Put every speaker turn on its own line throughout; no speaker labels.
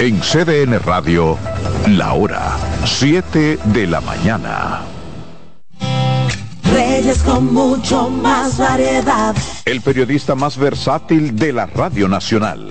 En CDN Radio, la hora 7 de la mañana.
Reyes con mucho más variedad.
El periodista más versátil de la Radio Nacional.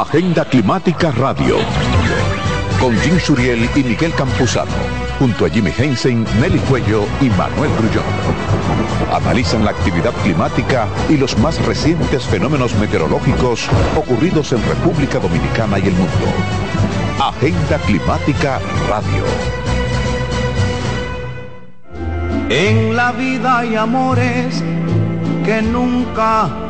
Agenda Climática Radio. Con Jim Suriel y Miguel Campuzano. Junto a Jimmy Hensen, Nelly Cuello y Manuel Grullón. Analizan la actividad climática y los más recientes fenómenos meteorológicos ocurridos en República Dominicana y el mundo. Agenda Climática Radio.
En la vida hay amores que nunca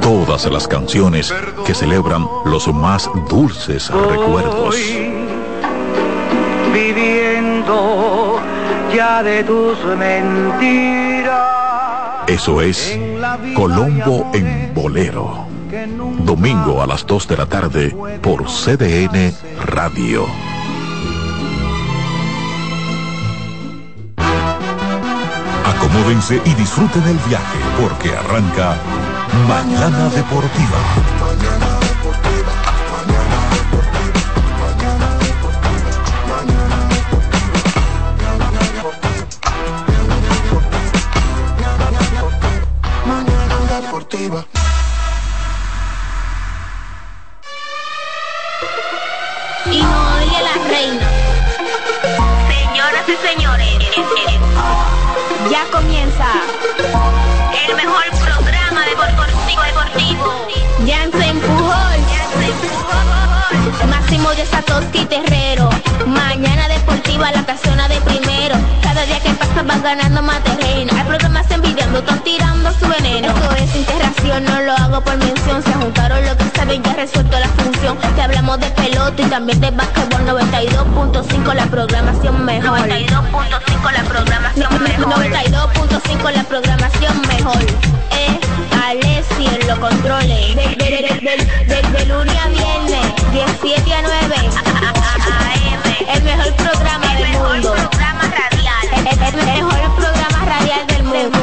Todas las canciones que celebran los más dulces recuerdos.
Viviendo ya de tus mentiras.
Eso es Colombo en Bolero. Domingo a las 2 de la tarde por CDN Radio. Acomódense y disfruten el viaje porque arranca Mañana Deportiva.
Mañana Deportiva.
y no oye la reina. Señoras y señores, ya comienza el mejor. Jansen Pujol, Máximo de Satoshi Terrero. Mañana deportiva la casona de primero. Cada día que pasa vas ganando más terreno. Hay programas envidiando, están tirando su veneno. Esto es no lo hago por mención. Se juntaron lo que saben, ya resuelto la función. Te hablamos de pelota y también de básquetbol 92.5 la programación mejor. 92.5 la programación mejor. 92.5 la programación mejor. Eh, Alessi en los controles. De, de, lunes a viernes, 17 a 9. El mejor programa del mundo. programa radial. El, el mejor programa radial del mundo.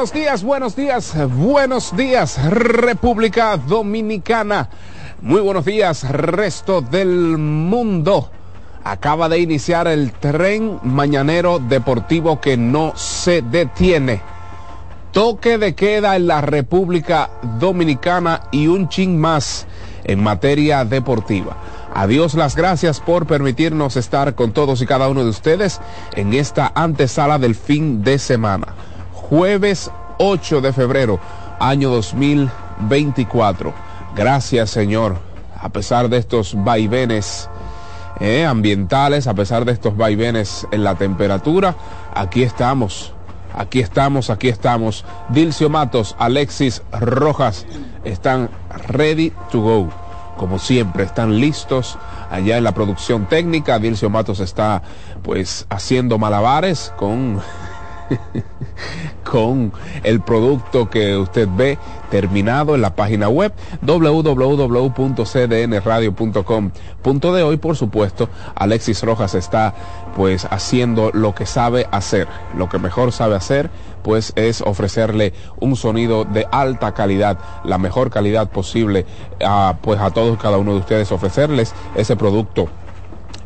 Buenos buenos días, buenos días, República Dominicana. Muy buenos días, resto del mundo. Acaba de iniciar el tren mañanero deportivo que no se detiene. Toque de queda en la República Dominicana y un chin más en materia deportiva. Adiós las gracias por permitirnos estar con todos y cada uno de ustedes en esta antesala del fin de semana. Jueves 8 de febrero, año 2024. Gracias Señor, a pesar de estos vaivenes eh, ambientales, a pesar de estos vaivenes en la temperatura, aquí estamos Aquí estamos, aquí estamos. Dilcio Matos, Alexis Rojas están ready to go. Como siempre, están listos allá en la producción técnica. Dilcio Matos está pues haciendo malabares con con el producto que usted ve terminado en la página web www.cdnradio.com.de hoy por supuesto Alexis Rojas está pues haciendo lo que sabe hacer. Lo que mejor sabe hacer pues es ofrecerle un sonido de alta calidad la mejor calidad posible a, pues a todos cada uno de ustedes ofrecerles ese producto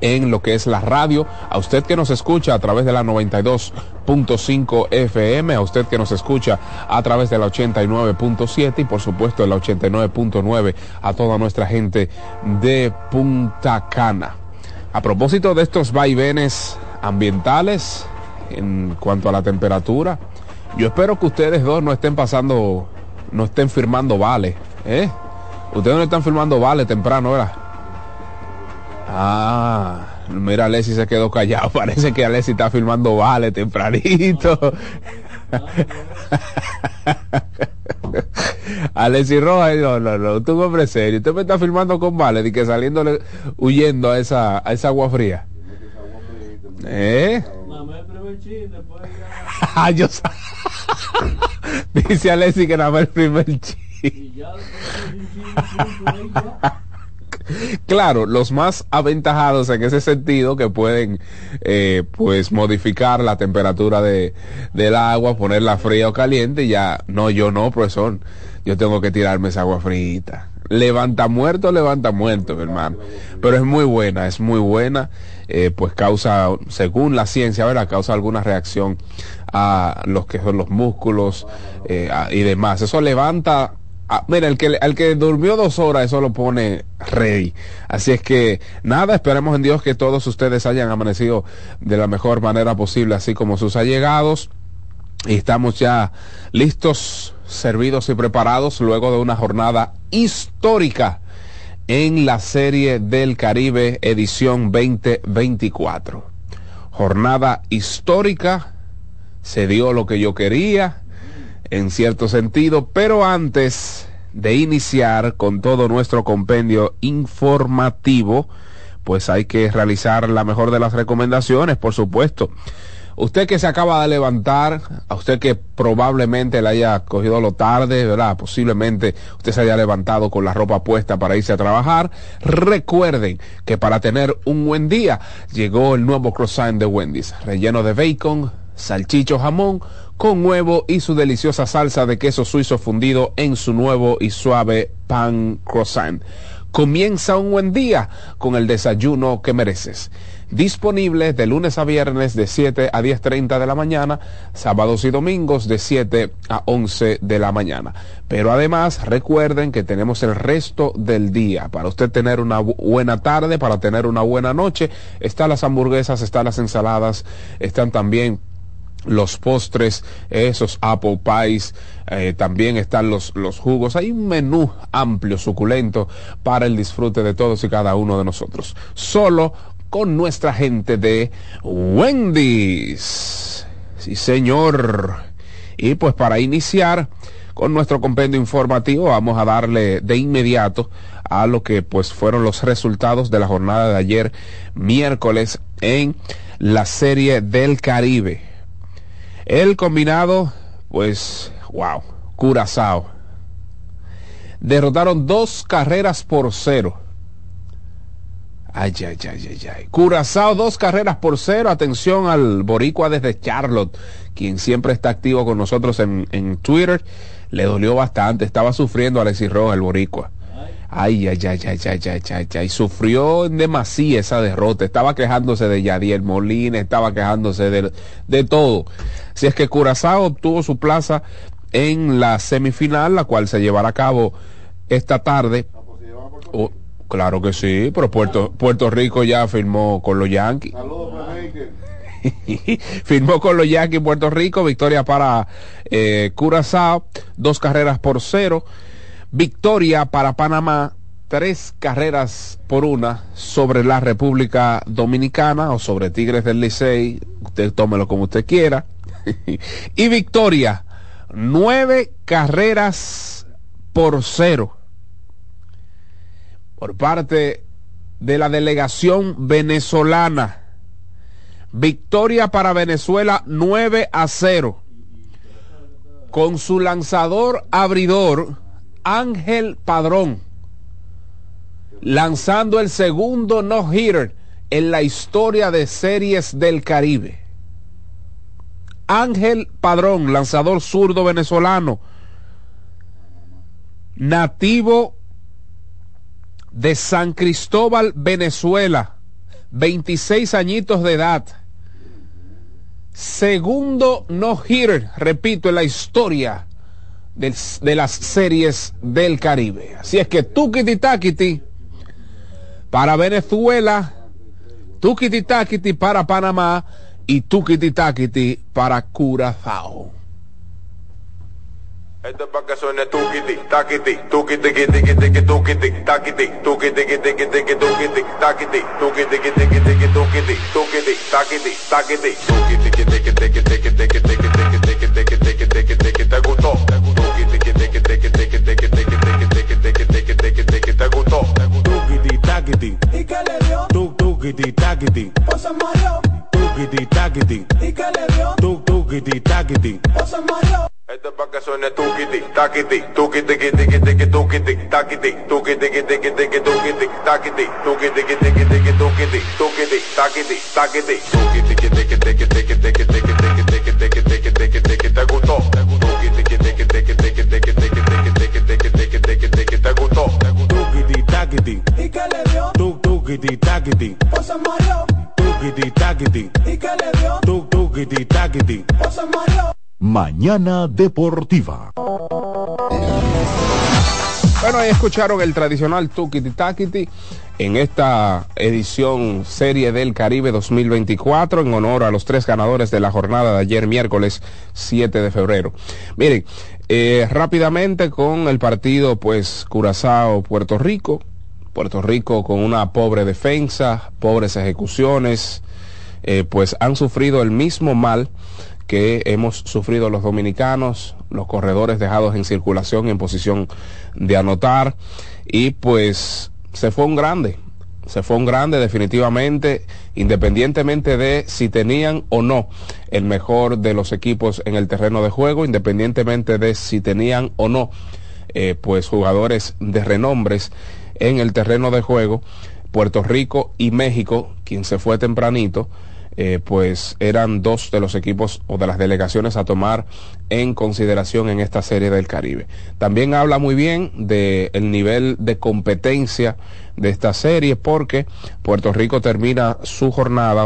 en lo que es la radio. A usted que nos escucha a través de la 92.5 FM, a usted que nos escucha a través de la 89.7 y por supuesto la 89.9 a toda nuestra gente de Punta Cana. A propósito de estos vaivenes ambientales en cuanto a la temperatura, yo espero que ustedes dos no estén pasando, no estén firmando vale, ¿eh? Ustedes no están firmando vale temprano, ¿verdad? Ah, mira, Alessi se quedó callado. Parece que Alessi está filmando Vale tempranito. Alessi Rojas, no, no, no, tú hombre serio. Usted me está filmando con Vale y que saliéndole, huyendo a esa, a esa agua fría. ¿Eh? Ah, yo Dice Alessi que nada más el primer chiste. Claro, los más aventajados en ese sentido que pueden eh, pues modificar la temperatura de, del agua, ponerla fría o caliente, ya no, yo no, profesor, yo tengo que tirarme esa agua frita. Levanta muerto, levanta muerto, hermano. Pero es muy buena, es muy buena, eh, pues causa, según la ciencia, ¿verdad? Causa alguna reacción a los que son los músculos eh, y demás. Eso levanta Ah, mira, el que, el que durmió dos horas, eso lo pone ready. Así es que nada, esperemos en Dios que todos ustedes hayan amanecido de la mejor manera posible, así como sus allegados. Y estamos ya listos, servidos y preparados luego de una jornada histórica en la Serie del Caribe edición 2024. Jornada histórica, se dio lo que yo quería en cierto sentido, pero antes de iniciar con todo nuestro compendio informativo, pues hay que realizar la mejor de las recomendaciones, por supuesto. Usted que se acaba de levantar, a usted que probablemente le haya cogido lo tarde, ¿verdad? Posiblemente usted se haya levantado con la ropa puesta para irse a trabajar. Recuerden que para tener un buen día llegó el nuevo croissant de Wendy's, relleno de bacon, salchicho jamón, con huevo y su deliciosa salsa de queso suizo fundido en su nuevo y suave pan croissant. Comienza un buen día con el desayuno que mereces. Disponible de lunes a viernes de 7 a 10.30 de la mañana, sábados y domingos de 7 a 11 de la mañana. Pero además recuerden que tenemos el resto del día para usted tener una buena tarde, para tener una buena noche. Están las hamburguesas, están las ensaladas, están también los postres, esos apple pies, eh, también están los, los jugos. Hay un menú amplio, suculento, para el disfrute de todos y cada uno de nosotros. Solo con nuestra gente de Wendy's. Sí, señor. Y pues para iniciar con nuestro compendio informativo, vamos a darle de inmediato a lo que pues fueron los resultados de la jornada de ayer miércoles en la serie del Caribe el combinado, pues, wow, Curazao. Derrotaron dos carreras por cero. Ay, ay, ay, ay, ay. Curazao, dos carreras por cero. Atención al Boricua desde Charlotte, quien siempre está activo con nosotros en, en Twitter. Le dolió bastante. Estaba sufriendo Alexis Rojas, el Boricua. Ay, ay, ay, ay, ay, ay, ay, ay. Sufrió en demasía esa derrota. Estaba quejándose de Yadiel Molina, estaba quejándose de, de todo. Si es que Curazao obtuvo su plaza en la semifinal, la cual se llevará a cabo esta tarde. Oh, claro que sí, pero Puerto, Puerto Rico ya firmó con los Yankees. firmó con los Yankees Puerto Rico, victoria para eh, Curazao, dos carreras por cero. Victoria para Panamá, tres carreras por una sobre la República Dominicana o sobre Tigres del Licey, usted tómelo como usted quiera. y victoria, nueve carreras por cero por parte de la delegación venezolana. Victoria para Venezuela 9 a 0. Con su lanzador abridor Ángel Padrón. Lanzando el segundo no-hitter en la historia de series del Caribe. Ángel Padrón, lanzador zurdo venezolano, nativo de San Cristóbal, Venezuela, 26 añitos de edad. Segundo no-hitter, repito, en la historia de, de, las series del Caribe. Así es que tukiti takiti para Venezuela, tukiti takiti para Panamá y tukiti takiti para Curazao.
Esto es para que suene kiti, kiti, kiti, kiti, kiti, te gustó, kiti, te gustó,
Pues se mareó.
Tukiti, takiti,
¿Y qué le dio?
tuk, tukiti, takiti.
Pues se mareó.
Esto es para que suene tukiti, takiti, tukiti, kiti, kiti, kiti, tukiti, takiti, tukiti, kiti, kiti, kiti, tukiti, takiti, tukiti, kiti, kiti, kiti, tukiti, tukiti, takiti, takiti, tukiti, kiti, kiti, kiti, kiti, kiti, kiti, kiti, kiti, kiti, kiti, kiti, kiti, te gustó, kiti, kiti, kiti, kiti, kiti, kiti, kiti, kiti, kiti, kiti, kiti, te gustó, takiti,
¿Y qué le dio?
tuk, tukiti, takiti,
Pues
takiti,
¿Y qué le dio?
tuk, tukiti,
se mareó.
Mañana Deportiva.
Bueno, ahí escucharon el tradicional Tukiti Takiti en esta edición Serie del Caribe 2024 en honor a los tres ganadores de la jornada de ayer miércoles 7 de febrero. Miren, eh, rápidamente con el partido pues Curazao Puerto Rico. Puerto Rico con una pobre defensa, pobres ejecuciones, eh, pues han sufrido el mismo mal que hemos sufrido los dominicanos, los corredores dejados en circulación en posición de anotar. Y pues se fue un grande, se fue un grande definitivamente, independientemente de si tenían o no el mejor de los equipos en el terreno de juego, independientemente de si tenían o no eh, pues jugadores de renombres en el terreno de juego. Puerto Rico y México, quien se fue tempranito, eh, pues eran dos de los equipos o de las delegaciones a tomar en consideración en esta serie del Caribe. También habla muy bien del el nivel de competencia de esta serie porque Puerto Rico termina su jornada